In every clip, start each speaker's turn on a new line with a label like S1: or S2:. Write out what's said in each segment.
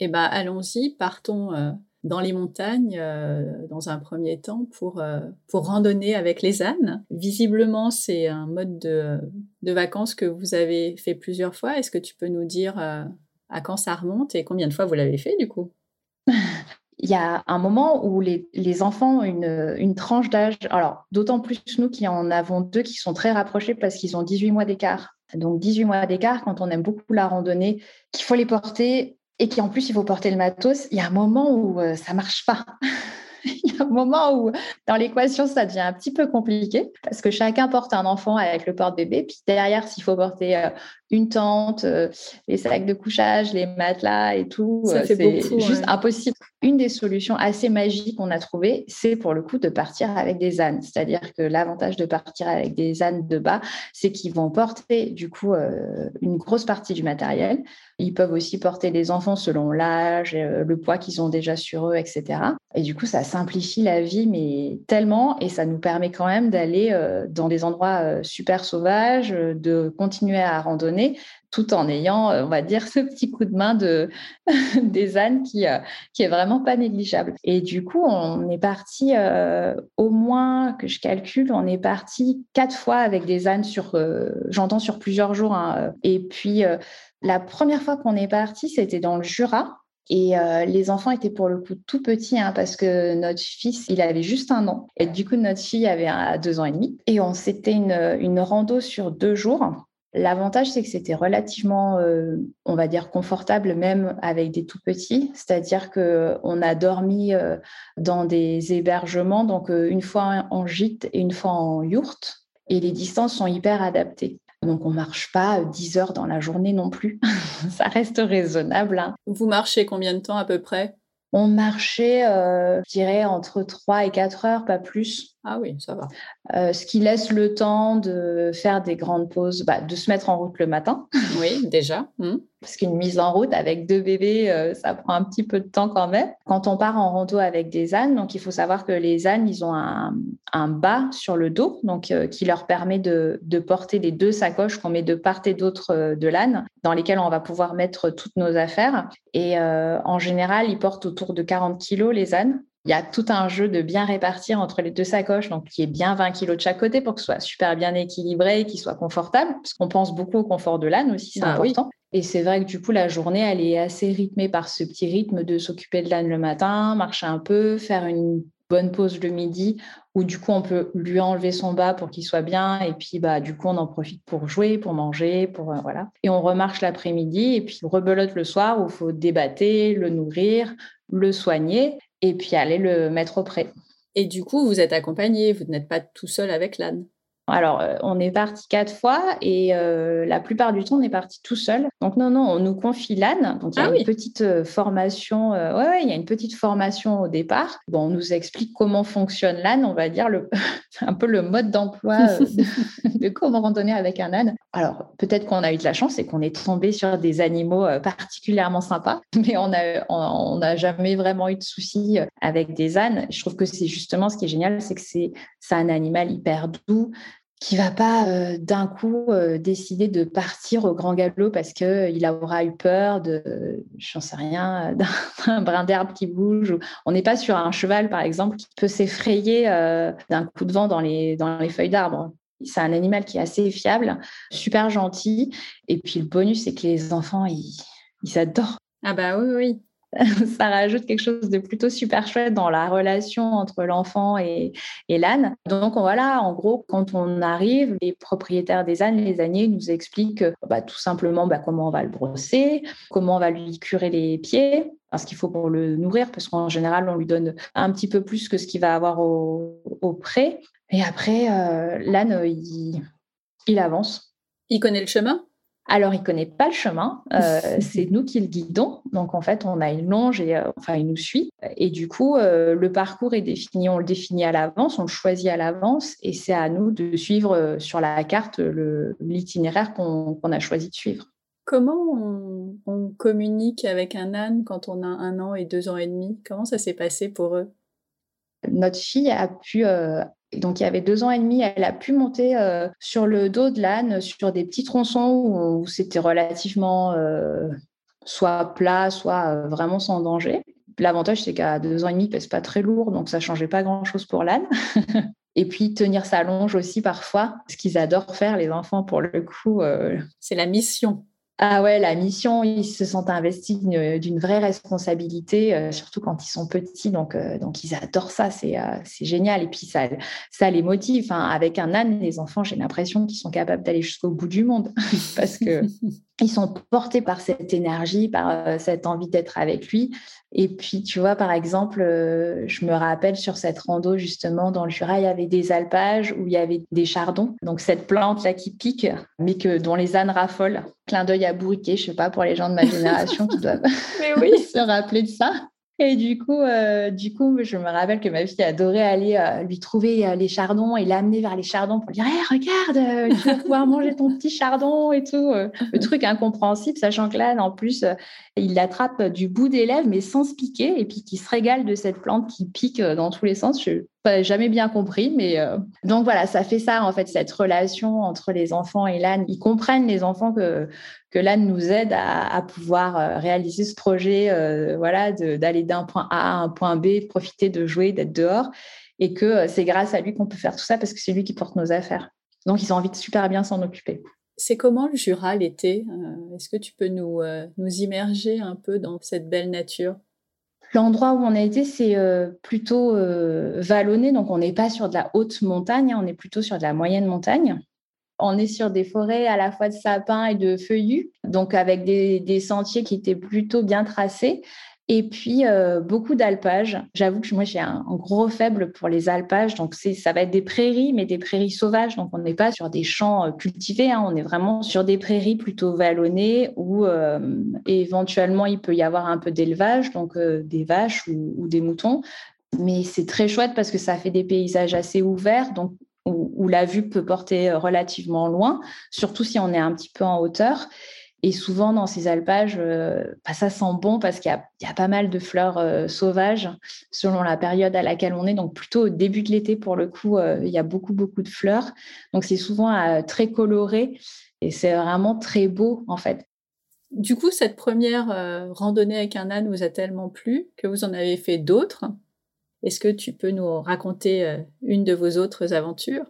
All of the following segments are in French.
S1: Eh ben, allons-y, partons euh, dans les montagnes euh, dans un premier temps pour, euh, pour randonner avec les ânes. Visiblement, c'est un mode de, de, vacances que vous avez fait plusieurs fois. Est-ce que tu peux nous dire à quand ça remonte et combien de fois vous l'avez fait du coup?
S2: Il y a un moment où les, les enfants ont une, une tranche d'âge, alors d'autant plus nous qui en avons deux qui sont très rapprochés parce qu'ils ont 18 mois d'écart. Donc 18 mois d'écart, quand on aime beaucoup la randonnée, qu'il faut les porter et qu'en plus il faut porter le matos, il y a un moment où euh, ça marche pas. il y a un moment où dans l'équation, ça devient un petit peu compliqué parce que chacun porte un enfant avec le porte-bébé. Puis derrière, s'il faut porter euh, une tente, euh, les sacs de couchage, les matelas et tout,
S1: euh, c'est
S2: juste impossible. Une des solutions assez magiques qu'on a trouvées, c'est pour le coup de partir avec des ânes. C'est-à-dire que l'avantage de partir avec des ânes de bas, c'est qu'ils vont porter du coup une grosse partie du matériel. Ils peuvent aussi porter les enfants selon l'âge, le poids qu'ils ont déjà sur eux, etc. Et du coup, ça simplifie la vie, mais tellement, et ça nous permet quand même d'aller euh, dans des endroits euh, super sauvages, euh, de continuer à randonner, tout en ayant, on va dire, ce petit coup de main de, des ânes qui, qui est vraiment pas négligeable. Et du coup, on est parti, au moins que je calcule, on est parti quatre fois avec des ânes sur, j'entends sur plusieurs jours. Hein, et puis, la première fois qu'on est parti, c'était dans le Jura. Et euh, les enfants étaient pour le coup tout petits hein, parce que notre fils, il avait juste un an. Et du coup, notre fille avait deux ans et demi. Et on s'était une, une rando sur deux jours. L'avantage, c'est que c'était relativement, euh, on va dire, confortable, même avec des tout petits. C'est-à-dire qu'on a dormi euh, dans des hébergements, donc une fois en gîte et une fois en yourte. Et les distances sont hyper adaptées. Donc, on ne marche pas 10 heures dans la journée non plus. ça reste raisonnable. Hein.
S1: Vous marchez combien de temps à peu près?
S2: On marchait, euh, je dirais, entre 3 et 4 heures, pas plus.
S1: Ah oui, ça va.
S2: Euh, ce qui laisse le temps de faire des grandes pauses, bah, de se mettre en route le matin.
S1: Oui, déjà.
S2: Hmm. Parce qu'une mise en route avec deux bébés, euh, ça prend un petit peu de temps quand même. Quand on part en rando avec des ânes, donc il faut savoir que les ânes, ils ont un, un bas sur le dos, donc euh, qui leur permet de, de, porter les deux sacoches qu'on met de part et d'autre de l'âne, dans lesquelles on va pouvoir mettre toutes nos affaires. Et en général, ils portent autour de 40 kilos les ânes. Il y a tout un jeu de bien répartir entre les deux sacoches, donc qui est bien 20 kilos de chaque côté pour que ce soit super bien équilibré et qu'il soit confortable, parce qu'on pense beaucoup au confort de l'âne aussi, c'est bah important. Et c'est vrai que du coup, la journée, elle est assez rythmée par ce petit rythme de s'occuper de l'âne le matin, marcher un peu, faire une bonne pause le midi, où du coup, on peut lui enlever son bas pour qu'il soit bien, et puis bah, du coup, on en profite pour jouer, pour manger, pour euh, voilà. Et on remarche l'après-midi, et puis rebelote le soir, où il faut débattre, le nourrir, le soigner et puis aller le mettre au pré.
S1: Et du coup, vous êtes accompagné, vous n'êtes pas tout seul avec l'âne.
S2: Alors, euh, on est parti quatre fois et euh, la plupart du temps, on est parti tout seul. Donc, non, non, on nous confie l'âne. Donc, il y a ah une petite euh, formation. ouais, ouais, il y a une petite formation au départ. Bon, on nous explique comment fonctionne l'âne, on va dire, le, un peu le mode d'emploi de, de, comment randonner avec un âne. Alors, peut-être qu'on a eu de la chance et qu'on est tombé sur des animaux particulièrement sympas, mais on n'a on, on jamais vraiment eu de soucis avec des ânes. Je trouve que c'est justement ce qui est génial, c'est que c'est un animal hyper doux qui va pas euh, d'un coup euh, décider de partir au grand galop parce que euh, aura eu peur de, j'en sais rien, d'un brin d'herbe qui bouge. On n'est pas sur un cheval, par exemple, qui peut s'effrayer d'un coup de vent dans les, dans les feuilles d'arbre. C'est un animal qui est assez fiable, super gentil. Et puis le bonus, c'est que les enfants, ils, ils adorent.
S1: Ah bah oui, oui.
S2: ça rajoute quelque chose de plutôt super chouette dans la relation entre l'enfant et, l'âne. Donc voilà, en gros, quand on arrive, les propriétaires des ânes, les âniers, nous expliquent bah, tout simplement bah, comment on va le brosser, comment on va lui curer les pieds, ce qu'il faut pour le nourrir, parce qu'en général, on lui donne un petit peu plus que ce qu'il va avoir au, pré. Et après, euh, l'âne, il avance.
S1: Il connaît le chemin?
S2: Alors, il connaît pas le chemin, euh, c'est nous qui le guidons. Donc, en fait, on a une longe et euh, enfin, il nous suit. Et du coup, euh, le parcours est défini, on le définit à l'avance, on le choisit à l'avance, et c'est à nous de suivre sur la carte l'itinéraire qu'on a choisi de suivre.
S1: Comment on, on, communique avec un âne quand on a un an et deux ans et demi? Comment ça s'est passé pour eux?
S2: Notre fille a pu donc, il y avait deux ans et demi, elle a pu monter euh, sur le dos de l'âne, sur des petits tronçons où, c'était relativement euh, soit plat, soit vraiment sans danger. L'avantage, c'est qu'à deux ans et demi, il pèse pas très lourd, donc ça changeait pas grand-chose pour l'âne. et puis tenir sa longe aussi parfois, ce qu'ils adorent faire les enfants pour le coup.
S1: C'est la mission.
S2: Ah ouais, la mission, ils se sentent investis d'une vraie responsabilité, euh, surtout quand ils sont petits. Donc, euh, donc ils adorent ça, c'est euh, génial. Et puis, ça, les motive. Enfin, avec un âne, les enfants, j'ai l'impression qu'ils sont capables d'aller jusqu'au bout du monde parce que ils sont portés par cette énergie, par cette envie d'être avec lui. Et puis, tu vois, par exemple, euh, je me rappelle sur cette rando, justement, dans le Jura, il y avait des alpages où il y avait des chardons. Donc, cette plante-là qui pique, mais que, dont les ânes raffolent. Clin d'œil à bourriquet, je sais pas, pour les gens de ma génération qui doivent oui. se rappeler de ça. Et du coup, euh, du coup, je me rappelle que ma fille adorait aller euh, lui trouver euh, les chardons et l'amener vers les chardons pour lui dire hey, regarde, tu vas pouvoir manger ton petit chardon et tout. Le truc incompréhensible, sachant que là, en plus, il l'attrape du bout des lèvres, mais sans se piquer, et puis qui se régale de cette plante qui pique dans tous les sens. Je jamais bien compris, mais donc voilà, ça fait ça en fait, cette relation entre les enfants et l'âne. Ils comprennent les enfants que que l'âne nous aide à, pouvoir euh, réaliser ce projet, euh, voilà, d'aller d'un point A à un point B, de profiter de jouer, d'être dehors, et que euh, c'est grâce à lui qu'on peut faire tout ça parce que c'est lui qui porte nos affaires. Donc ils ont envie de super bien s'en occuper.
S1: C'est comment le Jura l'été Est-ce que tu peux nous, nous immerger un peu dans cette belle nature?
S2: L'endroit où on a été, c'est plutôt vallonné, donc on n'est pas sur de la haute montagne, hein, on est plutôt sur de la moyenne montagne. On est sur des forêts à la fois de sapins et de feuillus, donc avec des, sentiers qui étaient plutôt bien tracés. Et puis euh, beaucoup d'alpages. J'avoue que moi j'ai un, gros faible pour les alpages, donc ça va être des prairies, mais des prairies sauvages. Donc on n'est pas sur des champs euh, cultivés, hein. on est vraiment sur des prairies plutôt vallonnées où euh, éventuellement il peut y avoir un peu d'élevage, donc des vaches ou, des moutons. Mais c'est très chouette parce que ça fait des paysages assez ouverts, donc où, la vue peut porter relativement loin, surtout si on est un petit peu en hauteur. Et souvent, dans ces alpages, euh, bah, ça sent bon parce qu'il y, a pas mal de fleurs euh, sauvages selon la période à laquelle on est. Donc, plutôt au début de l'été, pour le coup, il y a beaucoup, beaucoup de fleurs. Donc, c'est souvent très coloré et c'est vraiment très beau, en fait.
S1: Du coup, cette première randonnée avec un âne vous a tellement plu que vous en avez fait d'autres? Est-ce que tu peux nous raconter euh, une de vos autres aventures?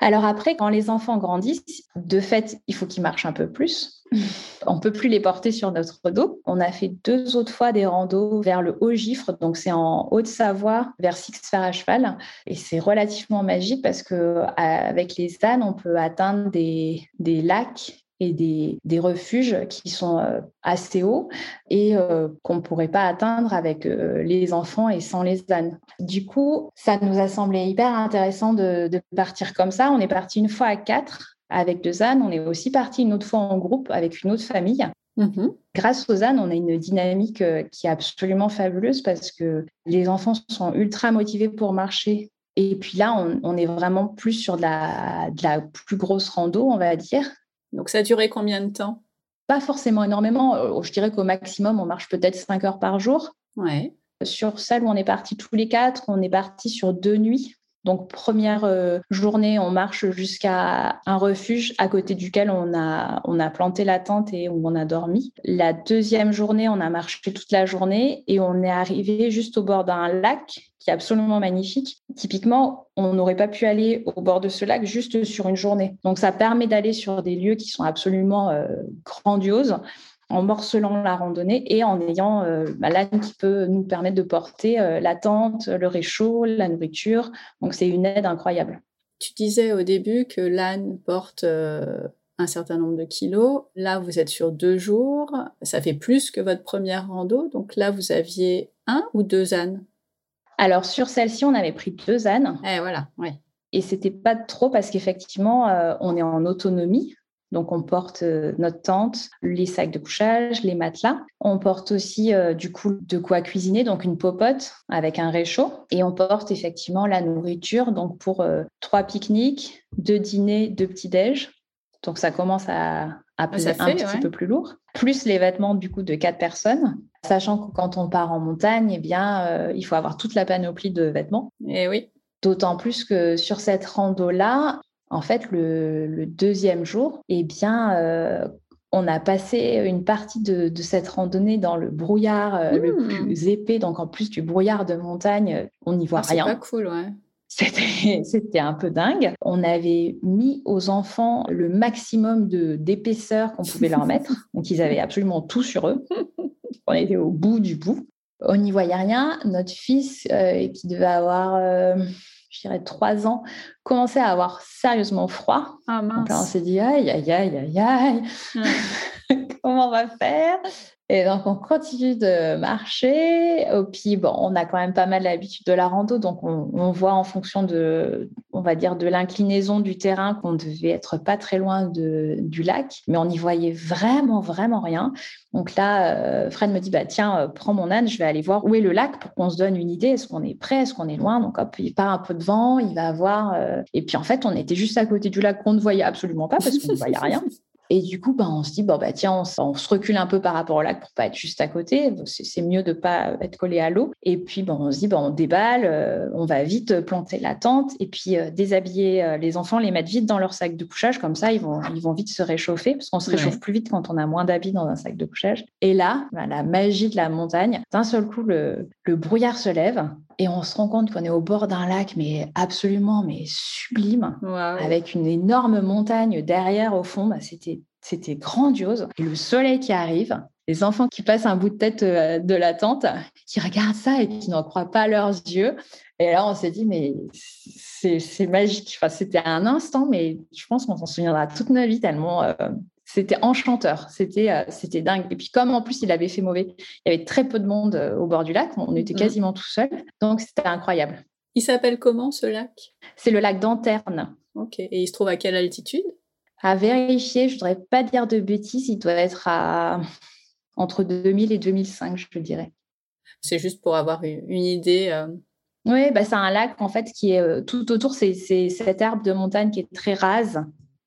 S2: Alors après, quand les enfants grandissent, de fait, il faut qu'ils marchent un peu plus. On peut plus les porter sur notre dos. On a fait deux autres fois des randos vers le Haut-Gifre, donc c'est en Haute-Savoie, vers Six-Fer à cheval, et c'est relativement magique parce que avec les ânes, on peut atteindre des, des lacs et des, des, refuges qui sont euh, assez hauts et euh, qu'on ne pourrait pas atteindre avec euh, les enfants et sans les ânes. Du coup, ça nous a semblé hyper intéressant de, de partir comme ça. On est parti une fois à quatre avec deux ânes. On est aussi parti une autre fois en groupe avec une autre famille. Mmh Grâce aux ânes, on a une dynamique qui est absolument fabuleuse parce que les enfants sont ultra motivés pour marcher. Et puis là, on, on est vraiment plus sur de la, de la plus grosse rando, on va dire.
S1: Donc ça a duré combien de temps?
S2: Pas forcément énormément. Euh, je dirais qu'au maximum, on marche peut-être 5 heures par jour.
S1: Ouais.
S2: Sur celle où on est parti tous les quatre, on est parti sur deux nuits. Donc, première euh, journée, on marche jusqu'à un refuge à côté duquel on a, planté la tente et où on a dormi. La deuxième journée, on a marché toute la journée et on est arrivé juste au bord d'un lac qui est absolument magnifique. Typiquement, on n'aurait pas pu aller au bord de ce lac juste sur une journée. Donc, ça permet d'aller sur des lieux qui sont absolument euh, grandioses en morcelant la randonnée et en ayant euh, bah, l'âne qui peut nous permettre de porter euh, la tente, le réchaud, la nourriture. Donc c'est une aide incroyable.
S1: Tu disais au début que l'âne porte euh, un certain nombre de kilos. Là, vous êtes sur deux jours. Ça fait plus que votre première rando. Donc là, vous aviez un ou deux ânes?
S2: Alors sur celle-ci, on avait pris deux ânes.
S1: Et eh, voilà, oui.
S2: Et c'était pas trop parce qu'effectivement, on est en autonomie. Donc, on porte euh, notre tente, les sacs de couchage, les matelas. On porte aussi euh, du coup de quoi cuisiner, donc une popote avec un réchaud. Et on porte effectivement la nourriture, donc pour euh, trois pique-niques, deux dîners, deux petits-déj. Donc, ça commence à, à peser un petit peu plus lourd. Plus les vêtements du coup de quatre personnes. Sachant que quand on part en montagne, eh bien, il faut avoir toute la panoplie de vêtements.
S1: Et eh oui.
S2: D'autant plus que sur cette rando-là, en fait, le, deuxième jour, eh bien, euh, On a passé une partie de, cette randonnée dans le brouillard le mmh. plus épais, donc en plus du brouillard de montagne, on n'y voit ah, rien.
S1: C'est pas cool, ouais.
S2: C'était un peu dingue. On avait mis aux enfants le maximum d'épaisseur qu'on pouvait leur mettre. Donc, ils avaient absolument tout sur eux. On était au bout du bout. On n'y voyait rien. Notre fils, euh, qui devait avoir, euh, je dirais, trois ans, commençait à avoir sérieusement froid.
S1: Ah,
S2: Donc là, on s'est dit, aïe, aïe, aïe, aïe, aïe. Comment on va faire? Et donc, on continue de marcher. Et puis, bon, on a quand même pas mal l'habitude de la rando. Donc, on, voit en fonction de, on va dire, de l'inclinaison du terrain qu'on devait être pas très loin du lac. Mais on n'y voyait vraiment, vraiment rien. Donc là, euh, Fred me dit, bah, tiens, euh, prends mon âne, je vais aller voir où est le lac pour qu'on se donne une idée. Est-ce qu'on est prêt? Est-ce qu'on est loin? Donc, hop, il part un peu de vent, il va voir. Euh, et puis, en fait, on était juste à côté du lac qu'on ne voyait absolument pas parce qu'on ne voyait rien. Et du coup, ben, on se dit, bon, bah, tiens, on, se recule un peu par rapport au lac pour pas être juste à côté. C'est mieux de pas être collé à l'eau. Et puis, on se dit, bon, on déballe, euh, on va vite planter la tente et puis euh, déshabiller euh, les enfants, les mettre vite dans leur sac de couchage. Comme ça, ils vont, ils vont vite se réchauffer parce qu'on se réchauffe plus vite quand on a moins d'habits dans un sac de couchage. Et là, ben, la magie de la montagne, d'un seul coup, le, le brouillard se lève et on se rend compte qu'on est au bord d'un lac, mais absolument mais sublime, avec une énorme montagne derrière au fond. Bah, c'était c'était grandiose. Et le soleil qui arrive, les enfants qui passent un bout de tête euh, de la tente, qui regardent ça et qui n'en croient pas leurs yeux. Et là, on s'est dit, mais c'est magique. Enfin, c'était un instant, mais je pense qu'on s'en souviendra toute notre vie tellement euh, c'était enchanteur. C'était euh, c'était dingue. Et puis, comme en plus, il avait fait mauvais, il y avait très peu de monde au bord du lac. On était mmh. quasiment tout seul. Donc, c'était incroyable.
S1: Il s'appelle comment ce lac?
S2: C'est le lac d'Anterne.
S1: Ok. Et il se trouve à quelle altitude?
S2: À vérifier, je ne voudrais pas dire de bêtises, il doit être à entre 2000 et 2005, je dirais.
S1: C'est juste pour avoir une idée. Euh.
S2: Oui, bah c'est un lac en fait qui est euh, tout autour, c'est cette herbe de montagne qui est très rase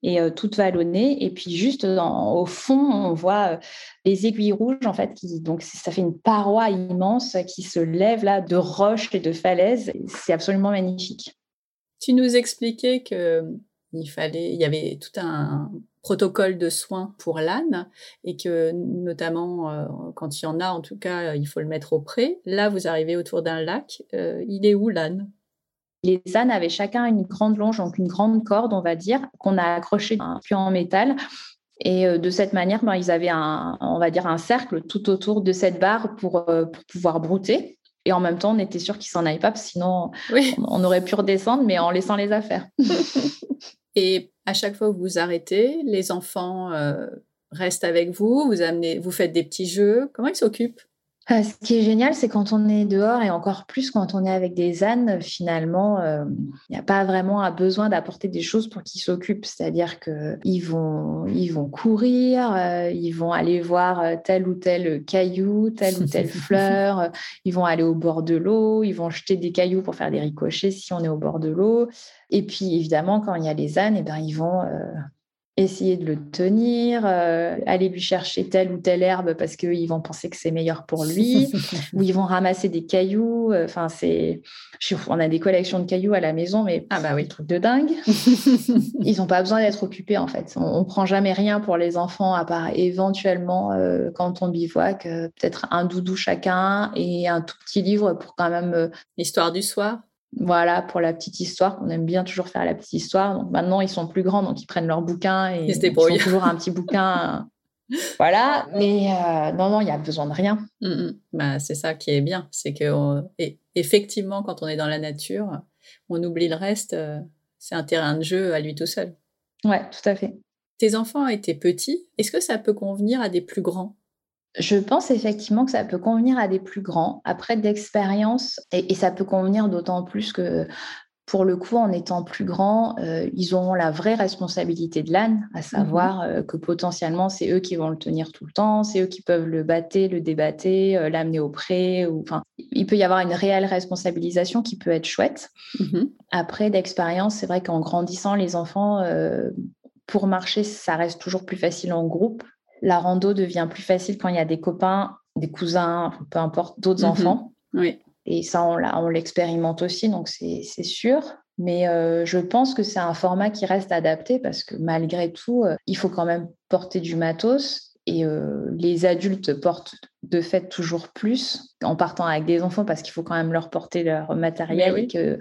S2: et toute vallonnée. Et puis juste au fond, on voit les aiguilles rouges en fait, qui donc ça fait une paroi immense qui se lève là de roches et de falaises. C'est absolument magnifique.
S1: Tu nous expliquais que il fallait, il y avait tout un protocole de soins pour l'âne et que notamment quand il y en a, en tout cas, il faut le mettre au pré. Là, vous arrivez autour d'un lac. Il est où l'âne?
S2: Les ânes avaient chacun une grande longe, donc une grande corde, on va dire, qu'on a accroché un puits en métal. Et euh, de cette manière, ben, ils avaient un, on va dire, un cercle tout autour de cette barre pour, pour pouvoir brouter. Et en même temps, on était sûr qu'ils s'en aillent pas, sinon on, aurait pu redescendre, mais en laissant les affaires.
S1: Et à chaque fois que vous arrêtez, les enfants euh, restent avec vous, vous amenez, vous faites des petits jeux. Comment ils s'occupent?
S2: Ah, ce qui est génial, c'est quand on est dehors et encore plus quand on est avec des ânes, finalement, euh, il n'y a pas vraiment un besoin d'apporter des choses pour qu'ils s'occupent. C'est-à-dire qu'ils vont, ils vont courir, euh, ils vont aller voir tel ou tel caillou, telle ou telle fleur, ils vont aller au bord de l'eau, ils vont jeter des cailloux pour faire des ricochets si on est au bord de l'eau. Et puis, évidemment, quand il y a les ânes, eh ben, ils vont euh, essayer de le tenir, euh, aller lui chercher telle ou telle herbe parce qu'ils vont penser que c'est meilleur pour lui, ou ils vont ramasser des cailloux. Euh, enfin, c'est, on a des collections de cailloux à la maison, mais
S1: ah bah oui,
S2: truc de dingue. ils n'ont pas besoin d'être occupés en fait. On, ne prend jamais rien pour les enfants à part éventuellement euh, quand on bivouac, peut-être un doudou chacun et un tout petit livre pour quand même.
S1: L'histoire du soir.
S2: Voilà, pour la petite histoire, on aime bien toujours faire la petite histoire. Donc maintenant, ils sont plus grands, donc ils prennent leur bouquin et ils, ils ont toujours un petit bouquin. voilà, mais euh, non, non, il y a besoin de rien.
S1: Mm, mm. bah, c'est ça qui est bien, c'est que effectivement, quand on est dans la nature, on oublie le reste. Euh, c'est un terrain de jeu à lui tout seul.
S2: Ouais, tout à fait.
S1: Tes enfants étaient petits. Est-ce que ça peut convenir à des plus grands?
S2: Je pense effectivement que ça peut convenir à des plus grands, après d'expérience, et, ça peut convenir d'autant plus que pour le coup, en étant plus grands, euh, ils auront la vraie responsabilité de l'âne, à mmh savoir euh, que potentiellement, c'est eux qui vont le tenir tout le temps, c'est eux qui peuvent le battre, le débattre, euh, l'amener au pré. Ou, il peut y avoir une réelle responsabilisation qui peut être chouette. Mmh après, d'expérience, c'est vrai qu'en grandissant, les enfants, pour marcher, ça reste toujours plus facile en groupe la rando devient plus facile quand il y a des copains, des cousins, peu importe, d'autres mhm. enfants.
S1: Oui.
S2: Et ça, on l'expérimente aussi, donc c'est sûr. Mais euh, je pense que c'est un format qui reste adapté parce que malgré tout, euh, il faut quand même porter du matos et les adultes portent de fait toujours plus en partant avec des enfants parce qu'il faut quand même leur porter leur matériel et que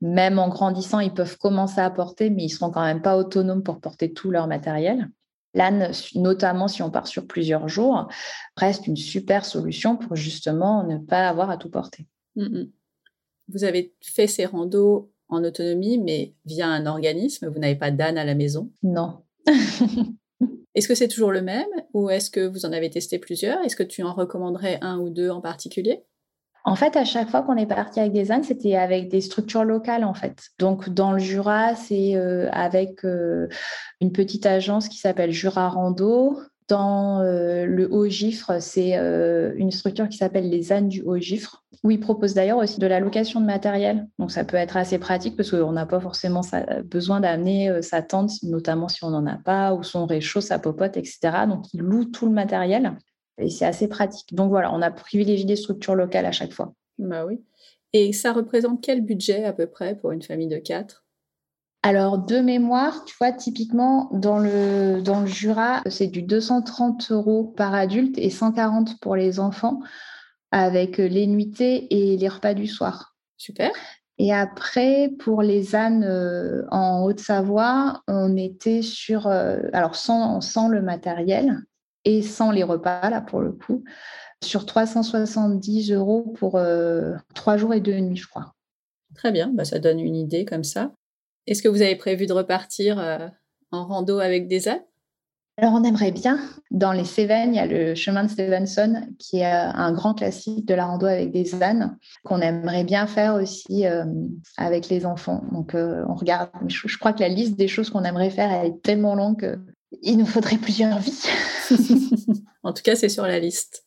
S2: même en grandissant, ils peuvent commencer à porter, mais ils seront quand même pas autonomes pour porter tout leur matériel. L'âne, notamment si on part sur plusieurs jours, reste une super solution pour justement ne pas avoir à tout porter. Mm, mm.
S1: Vous avez fait ces randos en autonomie, mais via un organisme. Vous n'avez pas d'âne à la maison?
S2: Non.
S1: est-ce que c'est toujours le même ou est-ce que vous en avez testé plusieurs? Est-ce que tu en recommanderais un ou deux en particulier?
S2: En fait, à chaque fois qu'on est parti avec des ânes, c'était avec des structures locales, en fait. Donc, dans le Jura, c'est euh, avec euh, une petite agence qui s'appelle Jura Rando. Dans euh, le Haut-Gifre, c'est une structure qui s'appelle les ânes du Haut-Gifre, où ils proposent d'ailleurs aussi de la location de matériel. Donc, ça peut être assez pratique parce qu'on n'a pas forcément besoin d'amener sa tente, notamment si on n'en a pas, ou son réchaud, sa popote, etc. Donc, ils louent tout le matériel. Et c'est assez pratique. Donc voilà, on a privilégié des structures locales à chaque fois.
S1: Bah oui. Et ça représente quel budget à peu près pour une famille de quatre?
S2: Alors, de mémoire, tu vois, typiquement, dans le, dans le Jura, c'est du 230 euros par adulte et 140 pour les enfants, avec les nuitées et les repas du soir.
S1: Super.
S2: Et après, pour les ânes euh, en Haute-Savoie, on était sur, euh, alors sans, sans le matériel, et sans les repas, là, pour le coup, sur 370 euros pour euh, trois jours et deux nuits, je crois.
S1: Très bien, bah, ça donne une idée comme ça. Est-ce que vous avez prévu de repartir euh, en rando avec des ânes
S2: alors, on aimerait bien. Dans les Cévennes, il y a le chemin de Stevenson, qui est euh, un grand classique de la rando avec des ânes, qu'on aimerait bien faire aussi avec les enfants. Donc, on regarde. Je, je, crois que la liste des choses qu'on aimerait faire, elle est tellement longue il nous faudrait plusieurs vies.
S1: en tout cas, c'est sur la liste.